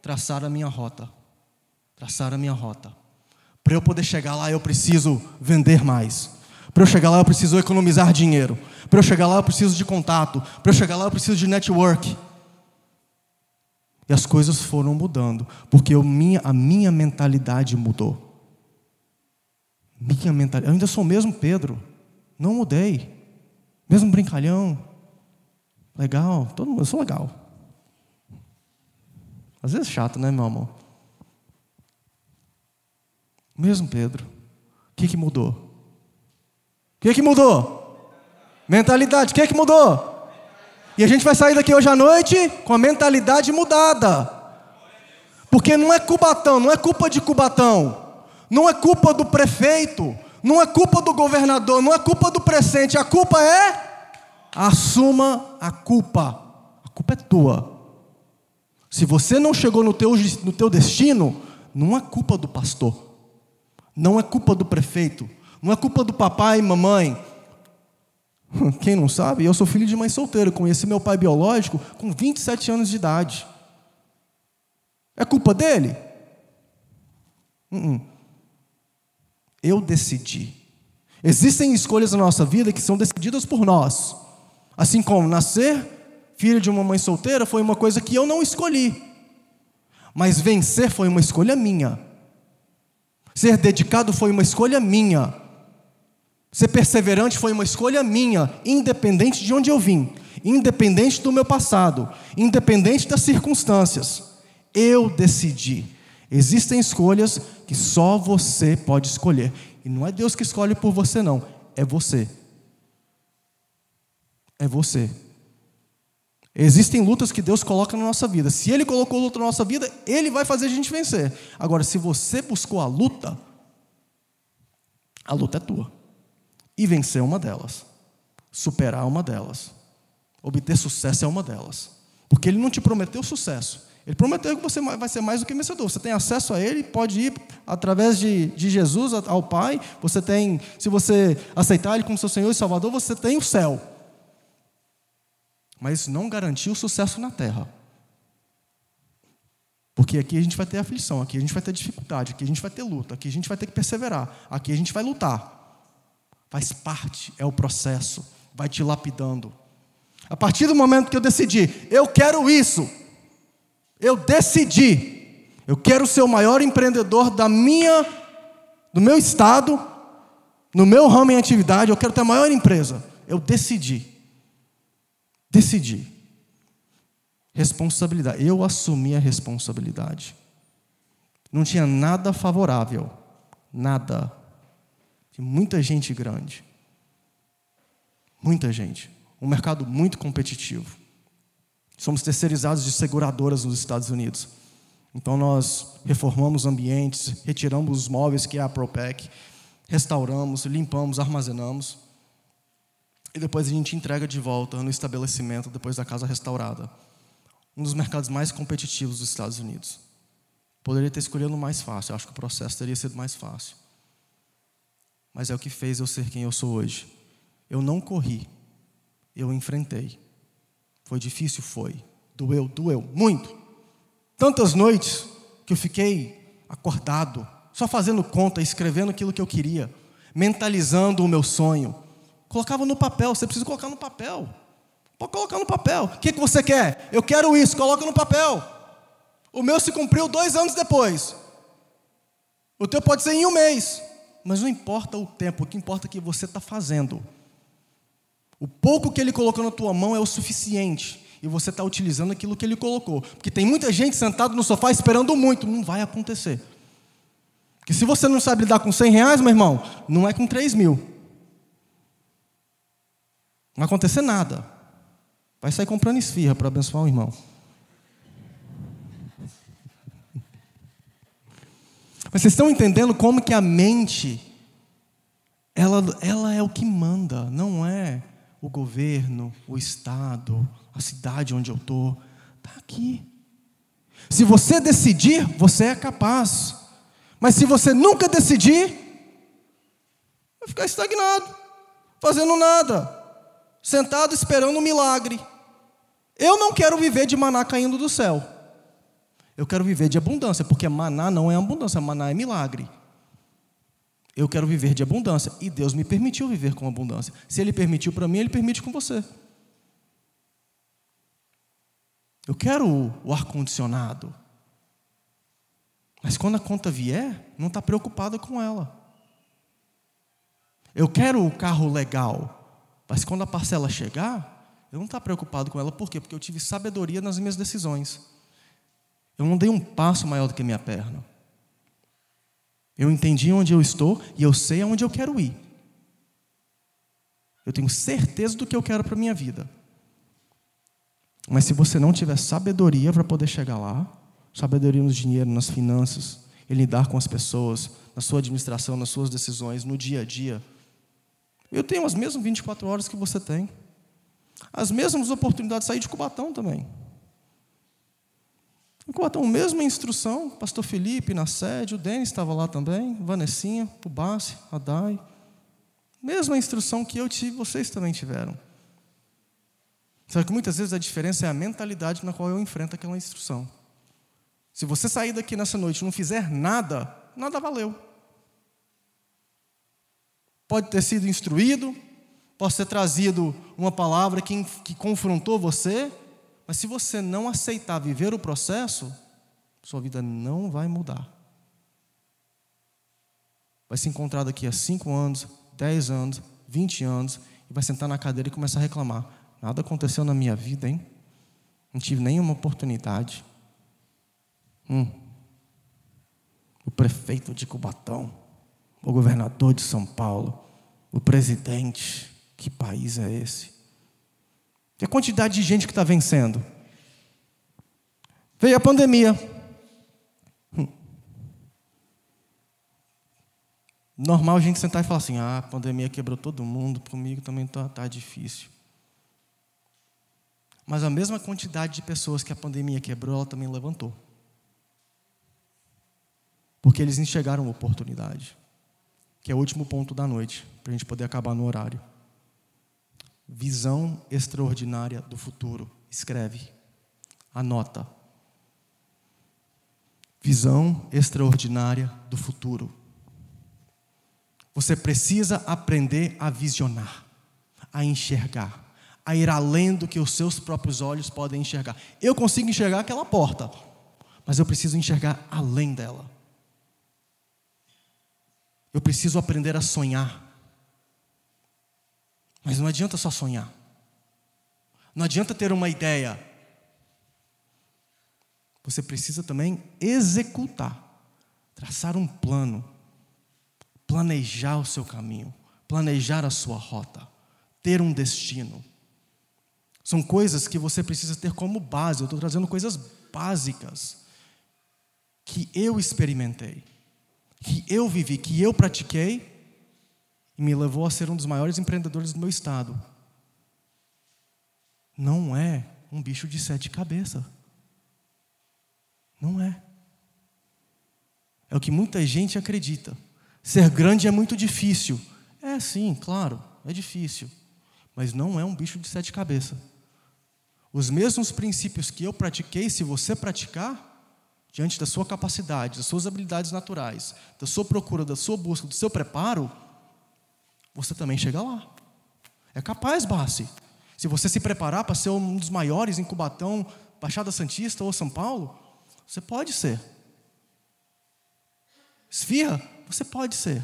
Traçar a minha rota. Traçar a minha rota. Para eu poder chegar lá, eu preciso vender mais. Para eu chegar lá, eu preciso economizar dinheiro. Para eu chegar lá, eu preciso de contato. Para eu chegar lá, eu preciso de network. E as coisas foram mudando, porque eu, minha, a minha mentalidade mudou. Minha mentalidade. Eu ainda sou o mesmo Pedro. Não mudei. Mesmo brincalhão. Legal. Todo mundo, eu sou legal. Às vezes chato, né, meu amor? Mesmo Pedro. O que, que mudou? que, que mudou? Mentalidade. O que, que mudou? E a gente vai sair daqui hoje à noite com a mentalidade mudada. Porque não é Cubatão, não é culpa de Cubatão, não é culpa do prefeito, não é culpa do governador, não é culpa do presente, a culpa é assuma a culpa. A culpa é tua. Se você não chegou no teu, no teu destino, não é culpa do pastor, não é culpa do prefeito, não é culpa do papai e mamãe. Quem não sabe, eu sou filho de mãe solteira, conheci meu pai biológico com 27 anos de idade. É culpa dele? Uh -uh. Eu decidi. Existem escolhas na nossa vida que são decididas por nós. Assim como nascer filho de uma mãe solteira foi uma coisa que eu não escolhi. Mas vencer foi uma escolha minha. Ser dedicado foi uma escolha minha. Ser perseverante foi uma escolha minha, independente de onde eu vim, independente do meu passado, independente das circunstâncias. Eu decidi. Existem escolhas que só você pode escolher. E não é Deus que escolhe por você, não. É você. É você. Existem lutas que Deus coloca na nossa vida. Se Ele colocou luta na nossa vida, Ele vai fazer a gente vencer. Agora, se você buscou a luta, a luta é tua. E vencer é uma delas. Superar é uma delas. Obter sucesso é uma delas. Porque Ele não te prometeu sucesso. Ele prometeu que você vai ser mais do que vencedor. Você tem acesso a Ele, pode ir através de, de Jesus ao Pai. Você tem, se você aceitar Ele como seu Senhor e Salvador, você tem o céu. Mas não garantiu sucesso na terra. Porque aqui a gente vai ter aflição, aqui a gente vai ter dificuldade, aqui a gente vai ter luta, aqui a gente vai ter que perseverar, aqui a gente vai lutar. Faz parte, é o processo, vai te lapidando. A partir do momento que eu decidi, eu quero isso, eu decidi, eu quero ser o maior empreendedor da minha, do meu estado, no meu ramo em atividade, eu quero ter a maior empresa. Eu decidi. Decidi. Responsabilidade. Eu assumi a responsabilidade. Não tinha nada favorável. Nada. Tinha muita gente grande. Muita gente. Um mercado muito competitivo. Somos terceirizados de seguradoras nos Estados Unidos. Então nós reformamos ambientes, retiramos os móveis que é a Propec, restauramos, limpamos, armazenamos e depois a gente entrega de volta no estabelecimento depois da casa restaurada. Um dos mercados mais competitivos dos Estados Unidos. Poderia ter escolhido mais fácil, acho que o processo teria sido mais fácil. Mas é o que fez eu ser quem eu sou hoje. Eu não corri, eu enfrentei. Foi difícil? Foi. Doeu? Doeu. Muito. Tantas noites que eu fiquei acordado, só fazendo conta, escrevendo aquilo que eu queria, mentalizando o meu sonho Colocava no papel, você precisa colocar no papel. Pode colocar no papel. O que, que você quer? Eu quero isso, coloca no papel. O meu se cumpriu dois anos depois. O teu pode ser em um mês. Mas não importa o tempo, o que importa é que você está fazendo. O pouco que ele colocou na tua mão é o suficiente. E você está utilizando aquilo que ele colocou. Porque tem muita gente sentada no sofá esperando muito. Não vai acontecer. Porque se você não sabe lidar com 100 reais, meu irmão, não é com 3 mil. Não vai acontecer nada. Vai sair comprando esfirra para abençoar o irmão. Mas vocês estão entendendo como que a mente, ela, ela é o que manda, não é o governo, o Estado, a cidade onde eu estou. Está aqui. Se você decidir, você é capaz. Mas se você nunca decidir, vai ficar estagnado, fazendo nada sentado esperando um milagre. Eu não quero viver de maná caindo do céu. Eu quero viver de abundância, porque maná não é abundância, maná é milagre. Eu quero viver de abundância e Deus me permitiu viver com abundância. Se Ele permitiu para mim, Ele permite com você. Eu quero o ar-condicionado. Mas quando a conta vier, não está preocupado com ela. Eu quero o carro legal. Mas quando a parcela chegar, eu não estou preocupado com ela. Por quê? Porque eu tive sabedoria nas minhas decisões. Eu não dei um passo maior do que minha perna. Eu entendi onde eu estou e eu sei aonde eu quero ir. Eu tenho certeza do que eu quero para a minha vida. Mas se você não tiver sabedoria para poder chegar lá, sabedoria no dinheiro, nas finanças, em lidar com as pessoas, na sua administração, nas suas decisões, no dia a dia, eu tenho as mesmas 24 horas que você tem. As mesmas oportunidades de sair de Cubatão também. Em Cubatão, mesma instrução, pastor Felipe na sede, o Denis estava lá também, Vanessinha, o Bassi, a Dai. Mesma instrução que eu tive, vocês também tiveram. Só que muitas vezes a diferença é a mentalidade na qual eu enfrento aquela instrução. Se você sair daqui nessa noite e não fizer nada, nada valeu. Pode ter sido instruído, pode ter trazido uma palavra que, que confrontou você, mas se você não aceitar viver o processo, sua vida não vai mudar. Vai se encontrar daqui a 5 anos, 10 anos, 20 anos, e vai sentar na cadeira e começar a reclamar. Nada aconteceu na minha vida, hein? Não tive nenhuma oportunidade. Hum. O prefeito de Cubatão, o governador de São Paulo, o presidente. Que país é esse? E a quantidade de gente que está vencendo? Veio a pandemia. Hum. Normal a gente sentar e falar assim: ah, a pandemia quebrou todo mundo, comigo também está tá difícil. Mas a mesma quantidade de pessoas que a pandemia quebrou, ela também levantou. Porque eles enxergaram oportunidade. Que é o último ponto da noite, para a gente poder acabar no horário. Visão extraordinária do futuro. Escreve. Anota. Visão extraordinária do futuro. Você precisa aprender a visionar, a enxergar a ir além do que os seus próprios olhos podem enxergar. Eu consigo enxergar aquela porta, mas eu preciso enxergar além dela. Eu preciso aprender a sonhar. Mas não adianta só sonhar. Não adianta ter uma ideia. Você precisa também executar, traçar um plano, planejar o seu caminho, planejar a sua rota, ter um destino. São coisas que você precisa ter como base. Eu estou trazendo coisas básicas que eu experimentei, que eu vivi, que eu pratiquei e me levou a ser um dos maiores empreendedores do meu estado. Não é um bicho de sete cabeças. Não é. É o que muita gente acredita. Ser grande é muito difícil. É sim, claro, é difícil. Mas não é um bicho de sete cabeças. Os mesmos princípios que eu pratiquei, se você praticar, diante da sua capacidade, das suas habilidades naturais, da sua procura, da sua busca, do seu preparo, você também chega lá. É capaz, Bassi. Se você se preparar para ser um dos maiores em Cubatão, Baixada Santista ou São Paulo, você pode ser. Esfirra, você pode ser.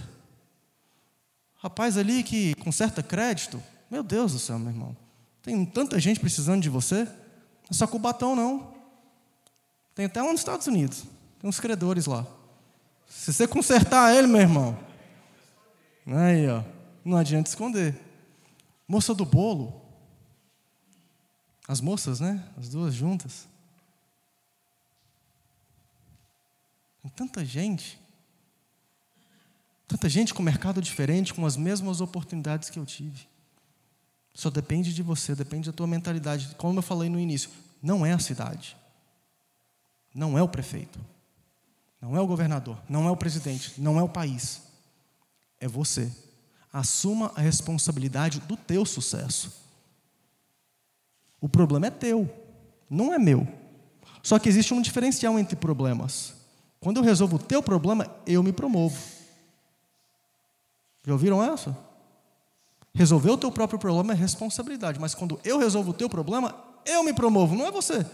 Rapaz ali que conserta crédito, meu Deus do céu, meu irmão. Tem tanta gente precisando de você. Não é só Cubatão, não. Tem até um nos Estados Unidos. Tem uns credores lá. Se você consertar ele, meu irmão. Aí, ó. Não adianta esconder. Moça do bolo. As moças, né? As duas juntas. Tem tanta gente. Tanta gente com mercado diferente, com as mesmas oportunidades que eu tive. Só depende de você, depende da tua mentalidade. Como eu falei no início, não é a cidade. Não é o prefeito. Não é o governador, não é o presidente, não é o país. É você. Assuma a responsabilidade do teu sucesso. O problema é teu, não é meu. Só que existe um diferencial entre problemas. Quando eu resolvo o teu problema, eu me promovo. Já ouviram essa? Resolver o teu próprio problema é responsabilidade, mas quando eu resolvo o teu problema, eu me promovo, não é você.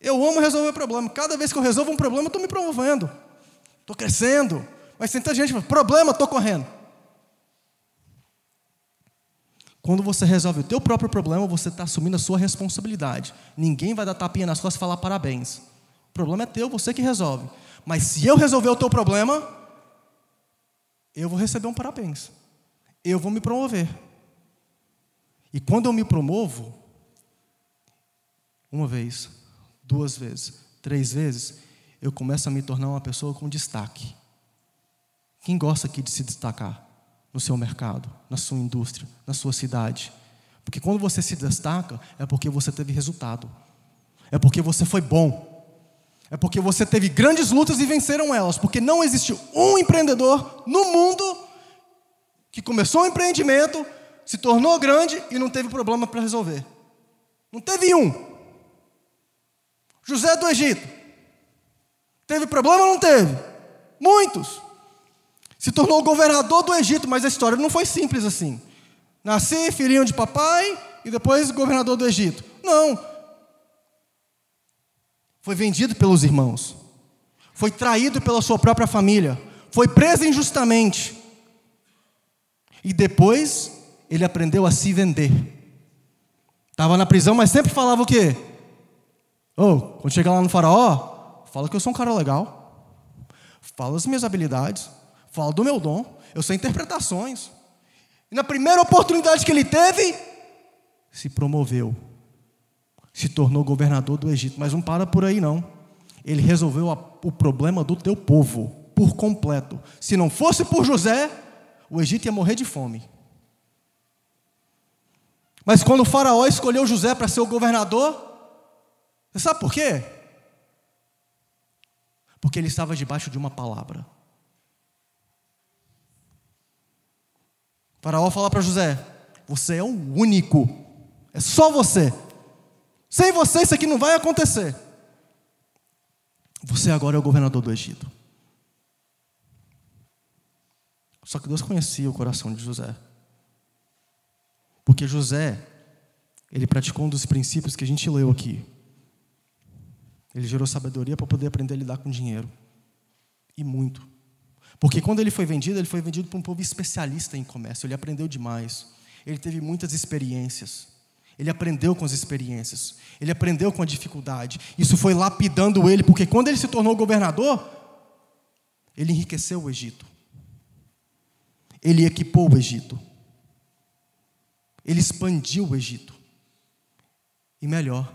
Eu amo resolver problema. Cada vez que eu resolvo um problema, eu estou me promovendo. Estou crescendo. Mas tem tanta gente, problema, estou correndo. Quando você resolve o teu próprio problema, você está assumindo a sua responsabilidade. Ninguém vai dar tapinha nas costas e falar parabéns. O problema é teu, você que resolve. Mas se eu resolver o teu problema, eu vou receber um parabéns. eu vou me promover. E quando eu me promovo, uma vez, duas vezes, três vezes, eu começo a me tornar uma pessoa com destaque. Quem gosta aqui de se destacar no seu mercado, na sua indústria, na sua cidade? Porque quando você se destaca, é porque você teve resultado. É porque você foi bom. É porque você teve grandes lutas e venceram elas. Porque não existe um empreendedor no mundo que começou um empreendimento, se tornou grande e não teve problema para resolver. Não teve um. José do Egito. Teve problema ou não teve? Muitos. Se tornou governador do Egito, mas a história não foi simples assim. Nasci filhinho de papai e depois governador do Egito. Não. Foi vendido pelos irmãos. Foi traído pela sua própria família. Foi preso injustamente. E depois ele aprendeu a se vender. Estava na prisão, mas sempre falava o quê? Oh, quando chega lá no faraó, fala que eu sou um cara legal. Fala as minhas habilidades. Fala do meu dom. Eu sei interpretações. E na primeira oportunidade que ele teve, se promoveu. Se tornou governador do Egito. Mas não para por aí, não. Ele resolveu o problema do teu povo por completo. Se não fosse por José, o Egito ia morrer de fome. Mas quando o faraó escolheu José para ser o governador, você sabe por quê? Porque ele estava debaixo de uma palavra. Faraó fala para José: Você é o único, é só você. Sem você isso aqui não vai acontecer. Você agora é o governador do Egito. Só que Deus conhecia o coração de José. Porque José, ele praticou um dos princípios que a gente leu aqui. Ele gerou sabedoria para poder aprender a lidar com dinheiro. E muito. Porque quando ele foi vendido, ele foi vendido para um povo especialista em comércio. Ele aprendeu demais. Ele teve muitas experiências. Ele aprendeu com as experiências. Ele aprendeu com a dificuldade. Isso foi lapidando ele, porque quando ele se tornou governador, ele enriqueceu o Egito. Ele equipou o Egito. Ele expandiu o Egito. E melhor,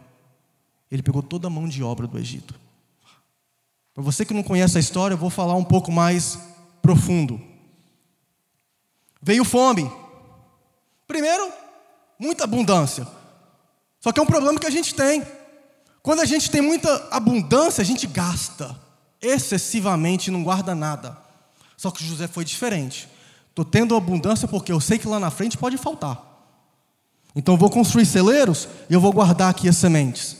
ele pegou toda a mão de obra do Egito. Para você que não conhece a história, eu vou falar um pouco mais profundo. Veio fome. Primeiro, muita abundância. Só que é um problema que a gente tem. Quando a gente tem muita abundância, a gente gasta excessivamente e não guarda nada. Só que José foi diferente. Estou tendo abundância porque eu sei que lá na frente pode faltar. Então eu vou construir celeiros e eu vou guardar aqui as sementes.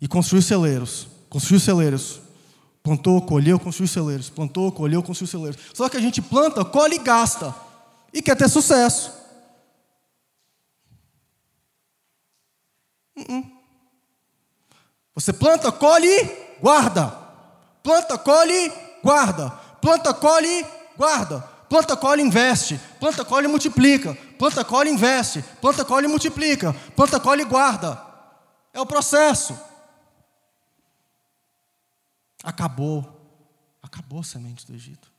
E construiu celeiros. Construiu celeiros. Plantou, colheu, construiu celeiros. Plantou, colheu, construiu celeiros. Só que a gente planta, colhe e gasta. E quer ter sucesso. Uh -uh. Você planta, colhe, guarda. Planta, colhe, guarda. Planta, colhe, guarda. Planta, colhe, investe. Planta, colhe, multiplica. Planta, colhe, investe. Planta, colhe, multiplica. Planta, colhe, guarda. É o processo. Acabou. Acabou a semente do Egito.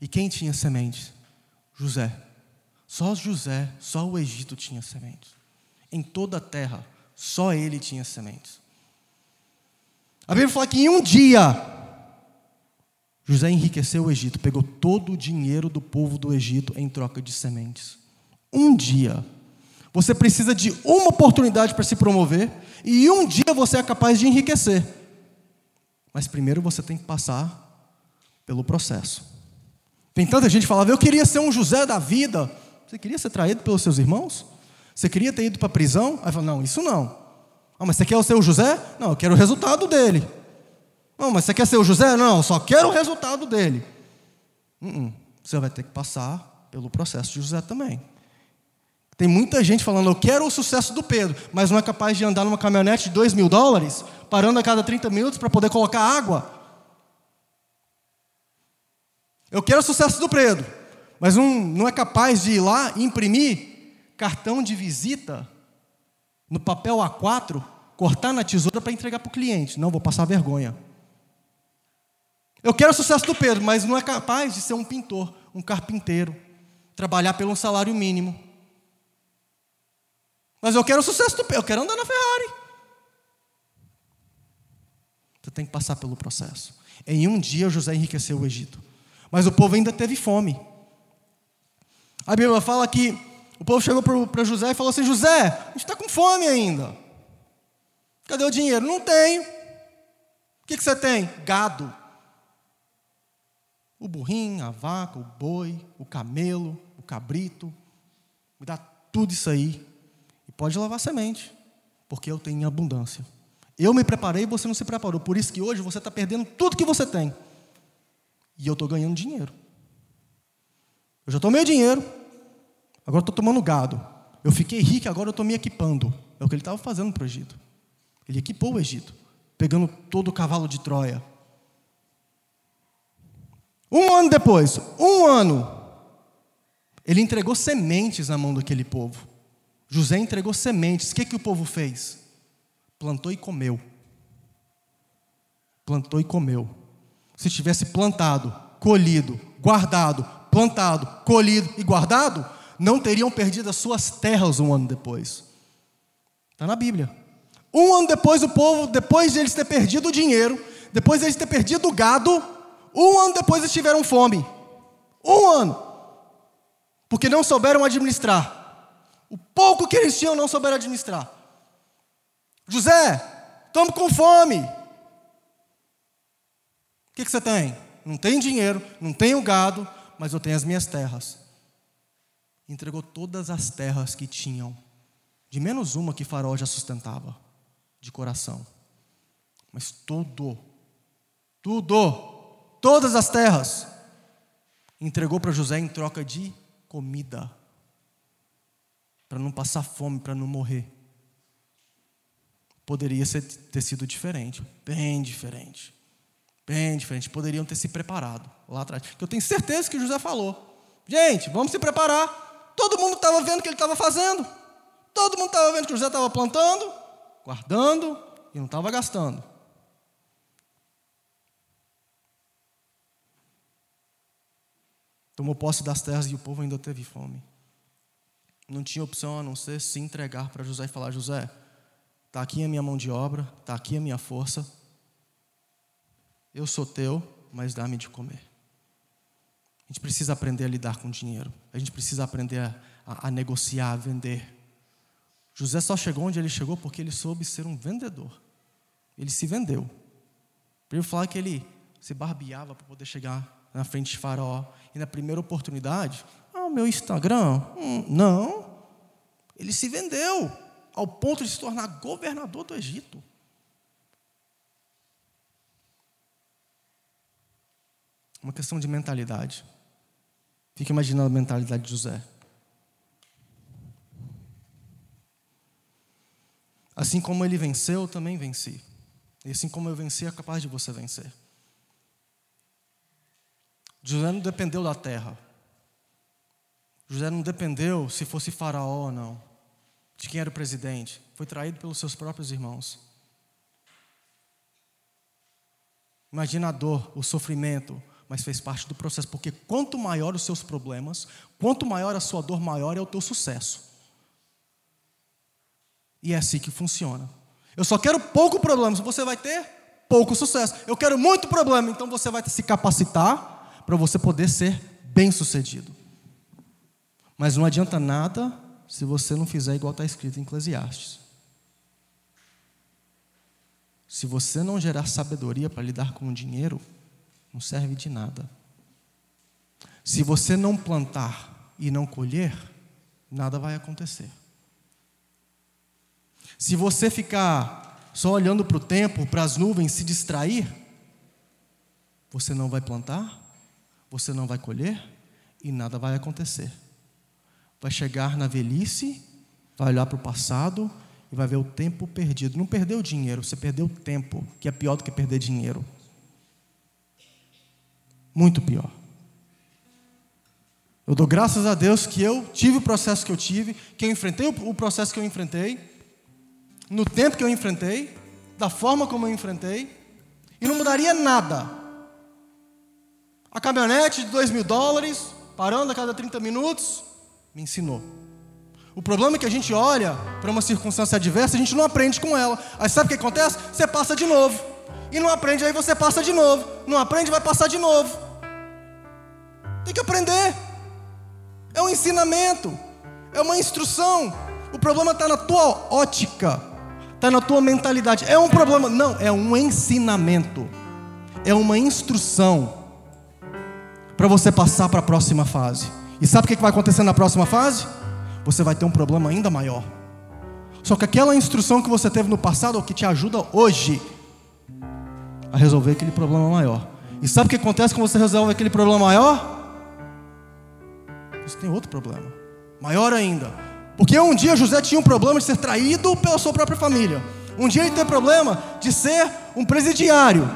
E quem tinha sementes? José. Só José, só o Egito tinha sementes. Em toda a terra, só ele tinha sementes. A Bíblia fala que em um dia, José enriqueceu o Egito, pegou todo o dinheiro do povo do Egito em troca de sementes. Um dia. Você precisa de uma oportunidade para se promover, e um dia você é capaz de enriquecer. Mas primeiro você tem que passar pelo processo. Tem tanta gente que falava, eu queria ser um José da vida. Você queria ser traído pelos seus irmãos? Você queria ter ido para a prisão? Aí fala, não, isso não. Ah, mas você quer ser o José? Não, eu quero o resultado dele. Não, mas você quer ser o José? Não, eu só quero o resultado dele. Uh -uh. Você vai ter que passar pelo processo de José também. Tem muita gente falando, eu quero o sucesso do Pedro, mas não é capaz de andar numa caminhonete de 2 mil dólares, parando a cada 30 minutos para poder colocar água. Eu quero o sucesso do Pedro, mas não, não é capaz de ir lá e imprimir cartão de visita no papel A4, cortar na tesoura para entregar para o cliente. Não, vou passar vergonha. Eu quero o sucesso do Pedro, mas não é capaz de ser um pintor, um carpinteiro, trabalhar pelo salário mínimo. Mas eu quero o sucesso do eu quero andar na Ferrari. Você tem que passar pelo processo. Em um dia José enriqueceu o Egito. Mas o povo ainda teve fome. A Bíblia fala que o povo chegou para José e falou assim: José, a gente está com fome ainda. Cadê o dinheiro? Não tenho. O que, que você tem? Gado. O burrinho, a vaca, o boi, o camelo, o cabrito. Me dá tudo isso aí. Pode lavar semente, porque eu tenho abundância. Eu me preparei e você não se preparou. Por isso que hoje você está perdendo tudo que você tem. E eu estou ganhando dinheiro. Eu já tomei dinheiro, agora estou tomando gado. Eu fiquei rico, agora eu estou me equipando. É o que ele estava fazendo para o Egito. Ele equipou o Egito, pegando todo o cavalo de Troia. Um ano depois, um ano, ele entregou sementes na mão daquele povo. José entregou sementes. O que, que o povo fez? Plantou e comeu. Plantou e comeu. Se tivesse plantado, colhido, guardado, plantado, colhido e guardado, não teriam perdido as suas terras um ano depois. Está na Bíblia. Um ano depois, o povo, depois de eles ter perdido o dinheiro, depois de eles ter perdido o gado, um ano depois eles tiveram fome. Um ano. Porque não souberam administrar. O pouco que eles tinham não souberam administrar. José, estamos com fome. O que, que você tem? Não tenho dinheiro, não tenho gado, mas eu tenho as minhas terras. Entregou todas as terras que tinham, de menos uma que Faraó já sustentava, de coração. Mas tudo, tudo, todas as terras, entregou para José em troca de comida, para não passar fome, para não morrer. Poderia ter sido diferente, bem diferente. Bem diferente. Poderiam ter se preparado lá atrás. Que eu tenho certeza que José falou. Gente, vamos se preparar. Todo mundo estava vendo o que ele estava fazendo. Todo mundo estava vendo que José estava plantando, guardando e não estava gastando. Tomou posse das terras e o povo ainda teve fome. Não tinha opção a não ser se entregar para José e falar: José, está aqui a minha mão de obra, está aqui a minha força, eu sou teu, mas dá-me de comer. A gente precisa aprender a lidar com dinheiro. A gente precisa aprender a, a, a negociar, a vender. José só chegou onde ele chegou porque ele soube ser um vendedor. Ele se vendeu. Para falar que ele se barbeava para poder chegar na frente de Faraó. E na primeira oportunidade, ah, meu Instagram? Hum, não. Ele se vendeu ao ponto de se tornar governador do Egito. Uma questão de mentalidade. Fica imaginando a mentalidade de José. Assim como ele venceu, eu também venci. E assim como eu venci, é capaz de você vencer. José não dependeu da terra. José não dependeu se fosse faraó ou não. De quem era o presidente. Foi traído pelos seus próprios irmãos. Imagina a dor, o sofrimento, mas fez parte do processo, porque quanto maior os seus problemas, quanto maior a sua dor, maior é o teu sucesso. E é assim que funciona. Eu só quero pouco problema, você vai ter pouco sucesso. Eu quero muito problema, então você vai se capacitar para você poder ser bem-sucedido. Mas não adianta nada se você não fizer igual está escrito em Eclesiastes. Se você não gerar sabedoria para lidar com o dinheiro, não serve de nada. Se você não plantar e não colher, nada vai acontecer. Se você ficar só olhando para o tempo, para as nuvens, se distrair, você não vai plantar, você não vai colher e nada vai acontecer. Vai chegar na velhice, vai olhar para o passado e vai ver o tempo perdido. Não perdeu dinheiro, você perdeu tempo, que é pior do que perder dinheiro. Muito pior. Eu dou graças a Deus que eu tive o processo que eu tive, que eu enfrentei o processo que eu enfrentei, no tempo que eu enfrentei, da forma como eu enfrentei, e não mudaria nada. A caminhonete de dois mil dólares, parando a cada 30 minutos, me ensinou. O problema é que a gente olha para uma circunstância adversa, a gente não aprende com ela. Aí sabe o que acontece? Você passa de novo. E não aprende, aí você passa de novo. Não aprende, vai passar de novo. Tem que aprender. É um ensinamento. É uma instrução. O problema está na tua ótica. Está na tua mentalidade. É um problema. Não, é um ensinamento. É uma instrução para você passar para a próxima fase. E sabe o que vai acontecer na próxima fase? Você vai ter um problema ainda maior. Só que aquela instrução que você teve no passado é o que te ajuda hoje a resolver aquele problema maior. E sabe o que acontece quando você resolve aquele problema maior? Você tem outro problema, maior ainda. Porque um dia José tinha um problema de ser traído pela sua própria família. Um dia ele teve problema de ser um presidiário.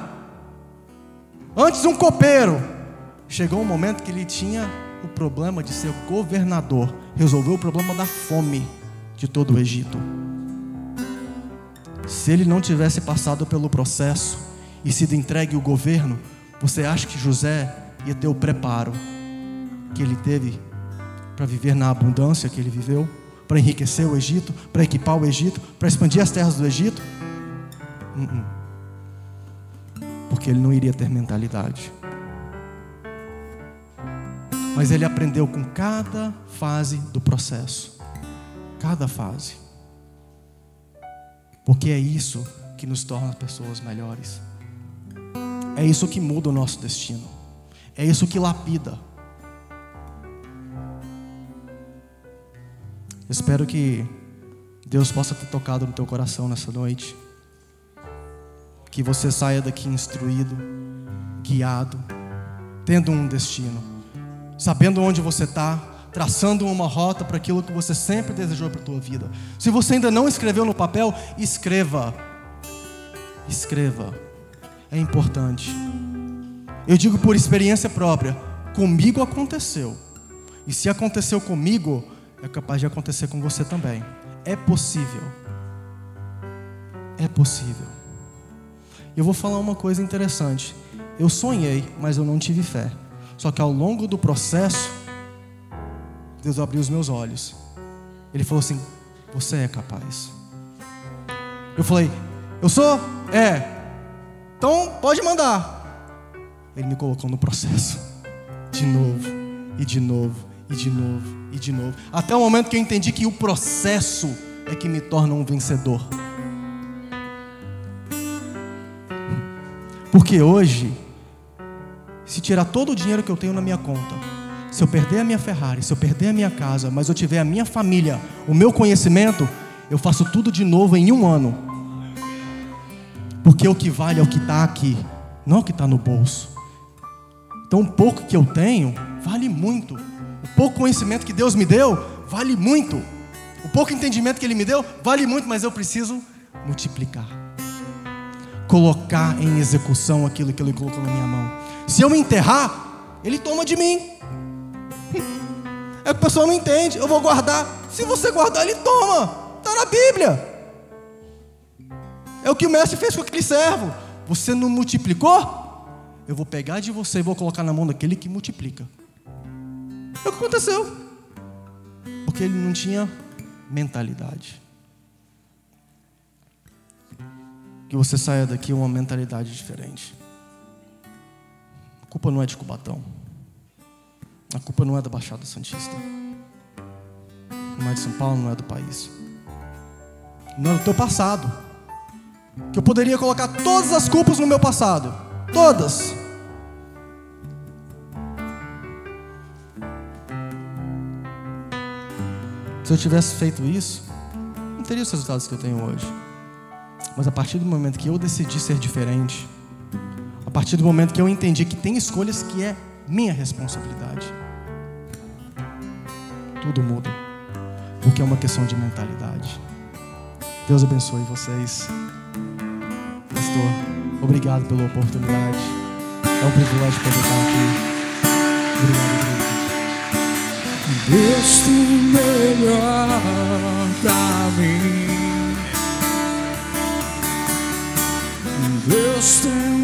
Antes um copeiro. Chegou um momento que ele tinha o problema de ser governador. Resolveu o problema da fome de todo o Egito. Se ele não tivesse passado pelo processo e sido entregue o governo, você acha que José ia ter o preparo que ele teve para viver na abundância que ele viveu? Para enriquecer o Egito? Para equipar o Egito? Para expandir as terras do Egito? Uh -uh. Porque ele não iria ter mentalidade. Mas ele aprendeu com cada fase do processo. Cada fase. Porque é isso que nos torna pessoas melhores. É isso que muda o nosso destino. É isso que lapida. Espero que Deus possa ter tocado no teu coração nessa noite. Que você saia daqui instruído, guiado, tendo um destino sabendo onde você está, traçando uma rota para aquilo que você sempre desejou para a tua vida. Se você ainda não escreveu no papel, escreva. Escreva. É importante. Eu digo por experiência própria, comigo aconteceu. E se aconteceu comigo, é capaz de acontecer com você também. É possível. É possível. Eu vou falar uma coisa interessante. Eu sonhei, mas eu não tive fé. Só que ao longo do processo, Deus abriu os meus olhos. Ele falou assim: Você é capaz. Eu falei: Eu sou? É. Então pode mandar. Ele me colocou no processo. De novo, e de novo, e de novo, e de novo. Até o momento que eu entendi que o processo é que me torna um vencedor. Porque hoje se tirar todo o dinheiro que eu tenho na minha conta, se eu perder a minha Ferrari, se eu perder a minha casa, mas eu tiver a minha família, o meu conhecimento, eu faço tudo de novo em um ano. Porque o que vale é o que está aqui, não o que está no bolso. Então, o pouco que eu tenho vale muito. O pouco conhecimento que Deus me deu vale muito. O pouco entendimento que Ele me deu vale muito, mas eu preciso multiplicar colocar em execução aquilo que Ele colocou na minha mão. Se eu me enterrar, ele toma de mim. É que o pessoal não entende. Eu vou guardar. Se você guardar, ele toma. Está na Bíblia. É o que o mestre fez com aquele servo. Você não multiplicou? Eu vou pegar de você e vou colocar na mão daquele que multiplica. É o que aconteceu. Porque ele não tinha mentalidade. Que você saia daqui com uma mentalidade diferente. A culpa não é de Cubatão. A culpa não é da Baixada Santista. Não é de São Paulo, não é do país. Não é do teu passado. Que eu poderia colocar todas as culpas no meu passado. Todas. Se eu tivesse feito isso, não teria os resultados que eu tenho hoje. Mas a partir do momento que eu decidi ser diferente, a partir do momento que eu entendi que tem escolhas que é minha responsabilidade, tudo muda, porque é uma questão de mentalidade. Deus abençoe vocês. Pastor, obrigado pela oportunidade. É um privilégio poder estar aqui. Obrigado. Deus tem melhor pra mim. Deus tem